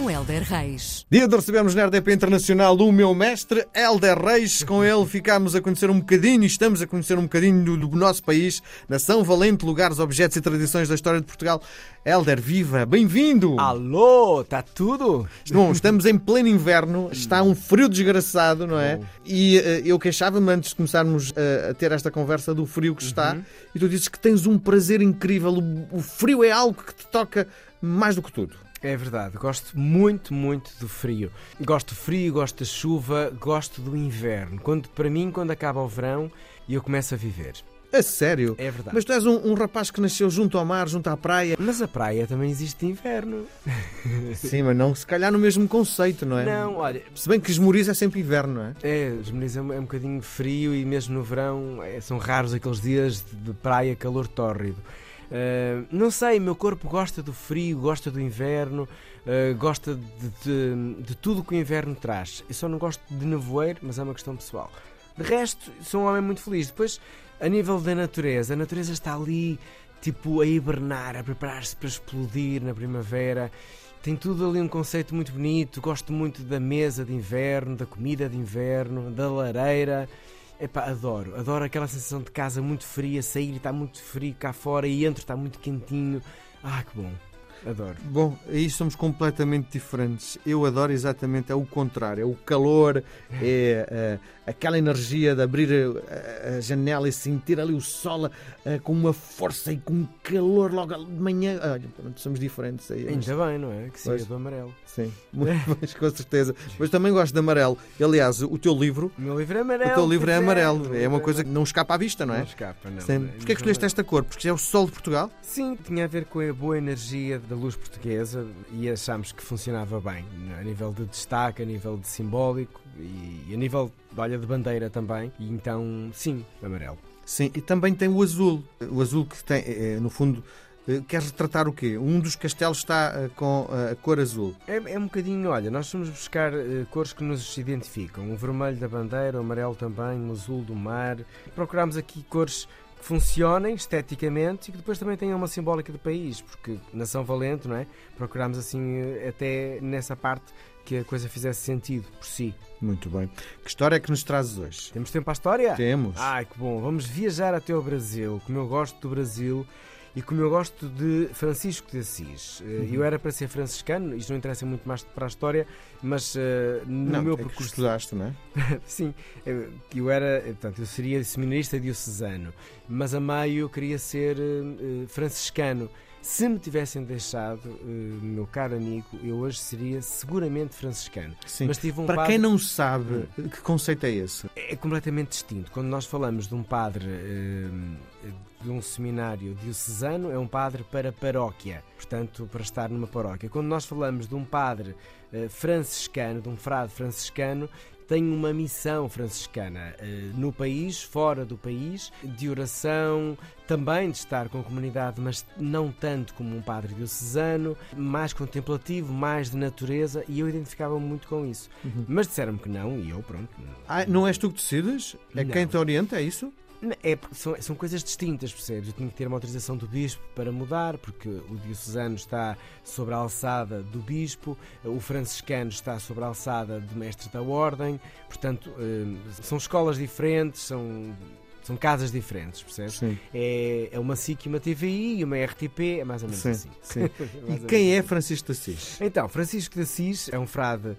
Com Helder Reis. Dia de recebermos na RDP Internacional o meu mestre, Helder Reis. Com ele ficámos a conhecer um bocadinho e estamos a conhecer um bocadinho do, do nosso país, nação valente, lugares, objetos e tradições da história de Portugal. Helder, viva! Bem-vindo! Alô, está tudo? Bom, estamos em pleno inverno, está um frio desgraçado, não é? E uh, eu queixava-me antes de começarmos uh, a ter esta conversa do frio que está, Uhum. e tu dizes que tens um prazer incrível. O, o frio é algo que te toca mais do que tudo. É verdade, gosto muito, muito do frio. Gosto do frio, gosto da chuva, gosto do inverno. Quando, para mim, quando acaba o verão e eu começo a viver. A sério? É verdade. Mas tu és um, um rapaz que nasceu junto ao mar, junto à praia. Mas a praia também existe inverno. Sim, mas não se calhar no mesmo conceito, não é? Não, olha, Se bem que Esmoriz é sempre inverno, não é? é, os meninos é um, é um bocadinho frio e mesmo no verão é, são raros aqueles dias de praia, calor tórrido. Uh, não sei, meu corpo gosta do frio, gosta do inverno, uh, gosta de, de, de tudo que o inverno traz. Eu só não gosto de nevoeiro, mas é uma questão pessoal. De resto, sou um homem muito feliz. Depois, a nível da natureza, a natureza está ali, tipo, a hibernar, a preparar-se para explodir na primavera. Tem tudo ali um conceito muito bonito. Gosto muito da mesa de inverno, da comida de inverno, da lareira. Epá, adoro, adoro aquela sensação de casa muito fria, sair está muito frio cá fora e entro está muito quentinho. Ah, que bom, adoro. Bom, aí somos completamente diferentes. Eu adoro exatamente é o contrário, é o calor, é eh, aquela energia de abrir a, a janela e sentir ali o sol eh, com uma força e com um calor logo de manhã. Olha, pronto, somos diferentes aí. mas- Ainda bem, não é? Que Pois. do amarelo. Sim, muito bem, com certeza. Mas também gosto de amarelo. Aliás, o teu livro, O meu livro é amarelo. o teu livro é pois amarelo. É uma coisa que não escapa à vista, não é? Não escapa, não. Sim. Porquê é que escolheste esta cor? Porque é o sol de Portugal? Sim, tinha a ver com a boa energia da luz portuguesa e achámos que funcionava bem, a nível de destaque, a nível de simbólico e a nível, olha, de bandeira também. E então, sim, amarelo. Sim, e também tem o azul. O azul que tem, eh, no fundo, eh, quer retratar o quê? Um dos castelos está eh, com eh, a cor azul. É, é um bocadinho, olha, nós fomos buscar cores que nos identificam. O vermelho da bandeira, o amarelo também, o azul do mar. Procurámos aqui cores que funcionem esteticamente e que depois também tenham uma simbólica do país, porque nação valente, não é? Procurámos assim, até nessa parte, que a coisa fizesse sentido por si. Muito bem. Que história é que nos trazes hoje? Temos tempo para a história? Temos. Ai, que bom. Vamos viajar até ao Brasil, como eu gosto do Brasil e como eu gosto de Francisco de Assis. Eh, Eu era para ser franciscano, isto não interessa muito mais para a história, mas eh, no não, meu é percurso. estudaste, não é? Sim, eu era, eh, portanto, eu seria seminarista diocesano, mas a meio eu queria ser eh, franciscano. Se me tivessem deixado, eh, meu caro amigo, eu hoje seria seguramente franciscano. Sim. Mas tive um Para padre- quem não sabe, que conceito é esse? é completamente distinto. Quando nós falamos de um padre eh, de um seminário diocesano, é um padre para paróquia, portanto, para estar numa paróquia. Quando nós falamos de um padre eh, franciscano, de um frade franciscano, tem uma missão franciscana eh, no país, fora do país, de oração, também de estar com a comunidade, mas não tanto como um padre diocesano, mais contemplativo, mais de natureza, e eu identificava-me muito com isso. Mas disseram-me que não, e eu, pronto, Ah, não és tu que decides? É Não. quem te orienta, é isso? É porque são, são coisas distintas, percebes? Eu tinha que ter uma autorização do bispo para mudar, porque o diocesano está sobre a alçada do bispo, o franciscano está sobre a alçada de mestre da ordem, portanto, eh, são escolas diferentes, são, são casas diferentes, percebes? Sim. É, é uma SIC e uma TVI e uma RTP, é mais ou menos Sim, assim. sim. Mais E quem é Francisco de Assis? então, Francisco de Assis é um frade.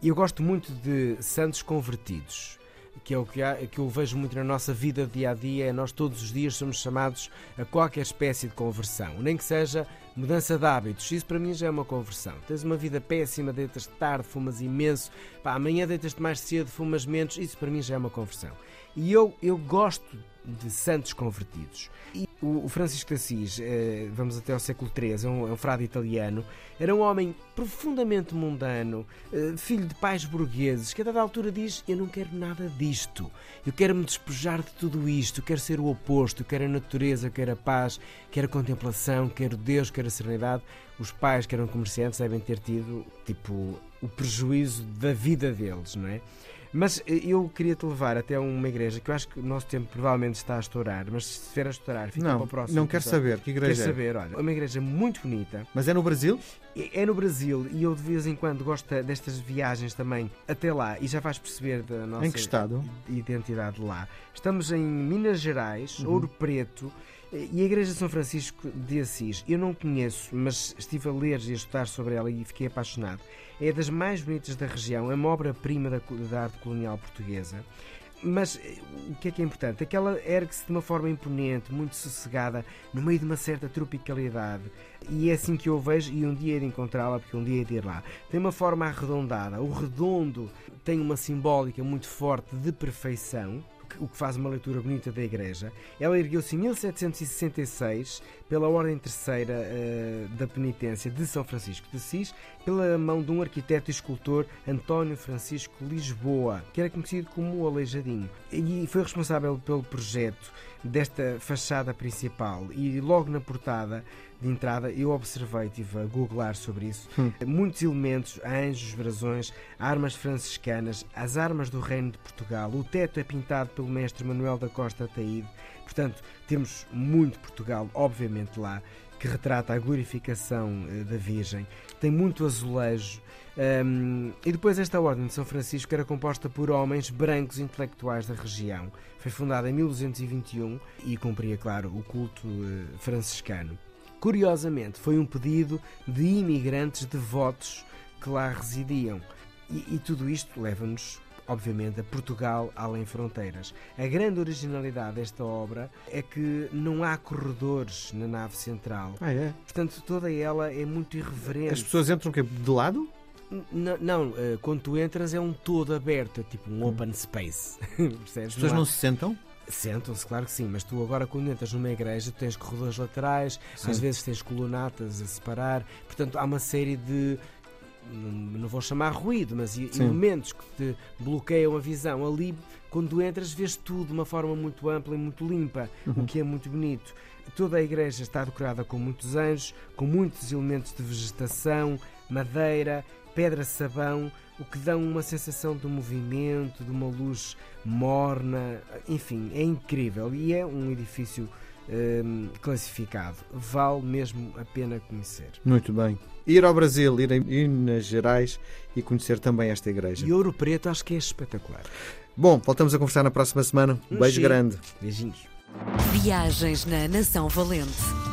Eu gosto muito de santos convertidos, que é o que, há, que eu vejo muito na nossa vida dia a dia. Nós todos os dias somos chamados a qualquer espécie de conversão, nem que seja mudança de hábitos. Isso para mim já é uma conversão. Tens uma vida péssima, deitas tarde, fumas imenso, pá, amanhã deitas-te mais cedo, fumas menos. Isso para mim já é uma conversão. E eu, eu gosto de santos convertidos. E o, Francisco de Assis, eh, vamos até ao século XIII, é um, é um frade italiano, era um homem profundamente mundano, eh, filho de pais burgueses, que a dada altura diz: Eu não quero nada disto, eu quero me despejar de tudo isto, eu quero ser o oposto, quero a natureza, quero a paz, quero a contemplação, quero Deus, quero a serenidade. Os pais que eram comerciantes devem ter tido, tipo, o prejuízo da vida deles, não é? Mas eh, eu queria te levar até uma igreja que eu acho que o nosso tempo provavelmente está a estourar, mas se estiver a estourar, fica para Não, o próximo. não quero saber. Que Quero igreja é? saber, olha, é uma igreja muito bonita. Mas é no Brasil? É é no Brasil e eu de vez em quando gosto destas viagens também até lá e já vais perceber da nossa Em que estado? identidade lá. Estamos em Minas Gerais, Uhum. Ouro Preto. E a Igreja de São Francisco de Assis, eu não conheço, mas estive a ler e a estudar sobre ela e fiquei apaixonado. É das mais bonitas da região, é uma obra-prima da, da arte colonial portuguesa. Mas eh, o que é que é importante? Aquela ergue-se de uma forma imponente, muito sossegada, no meio de uma certa tropicalidade. E é assim que eu vejo, e um dia é de encontrá-la, porque um dia é de ir lá. Tem uma forma arredondada. O redondo tem uma simbólica muito forte de perfeição, o que faz uma leitura bonita da igreja. Ela ergueu-se em 1766 pela Ordem Terceira eh, da Penitência de São Francisco de Assis, pela mão de um arquiteto e escultor António Francisco Lisboa, que era conhecido como o Aleijadinho, e foi responsável pelo projeto desta fachada principal. E logo na portada de entrada eu observei, estive a googlar sobre isso, muitos elementos, anjos, brasões, armas franciscanas, as armas do Reino de Portugal. O teto é pintado pelo mestre Manuel da Costa Ataíde. Portanto, temos muito Portugal, obviamente, lá, que retrata a glorificação eh, da Virgem. Tem muito azulejo. Um, e depois esta Ordem de São Francisco era composta por homens brancos intelectuais da região. Foi fundada em 1221 e cumpria, claro, o culto eh, franciscano. Curiosamente, foi um pedido de imigrantes devotos que lá residiam. E, e tudo isto leva-nos, obviamente, a Portugal além fronteiras. A grande originalidade desta obra é que não há corredores na nave central. Ah, é? Portanto, toda ela é muito irreverente. As pessoas entram o quê? de lado? N- não, eh, quando tu entras é um todo aberto, é tipo um open space. Percebes? As pessoas há- não se sentam? Sentam-se, claro que sim, mas tu agora quando entras numa igreja tu tens corredores laterais, Sim. às vezes tens colunatas a separar, portanto há uma série de não vou chamar ruído, mas Sim. elementos que te bloqueiam a visão. Ali, quando entras, vês tudo de uma forma muito ampla e muito limpa, o que é muito bonito. Toda a igreja está decorada com muitos anjos, com muitos elementos de vegetação, madeira, pedra-sabão, o que dão uma sensação de movimento, de uma luz morna, enfim, é incrível e é um edifício hum, classificado. Vale mesmo a pena conhecer. Muito bem. Ir ao Brasil, ir a Minas Gerais e conhecer também esta igreja. E Ouro Preto acho que é espetacular. Bom, voltamos a conversar na próxima semana. Um Um beijo cheiro. grande. Beijinhos. Viagens na Nação Valente.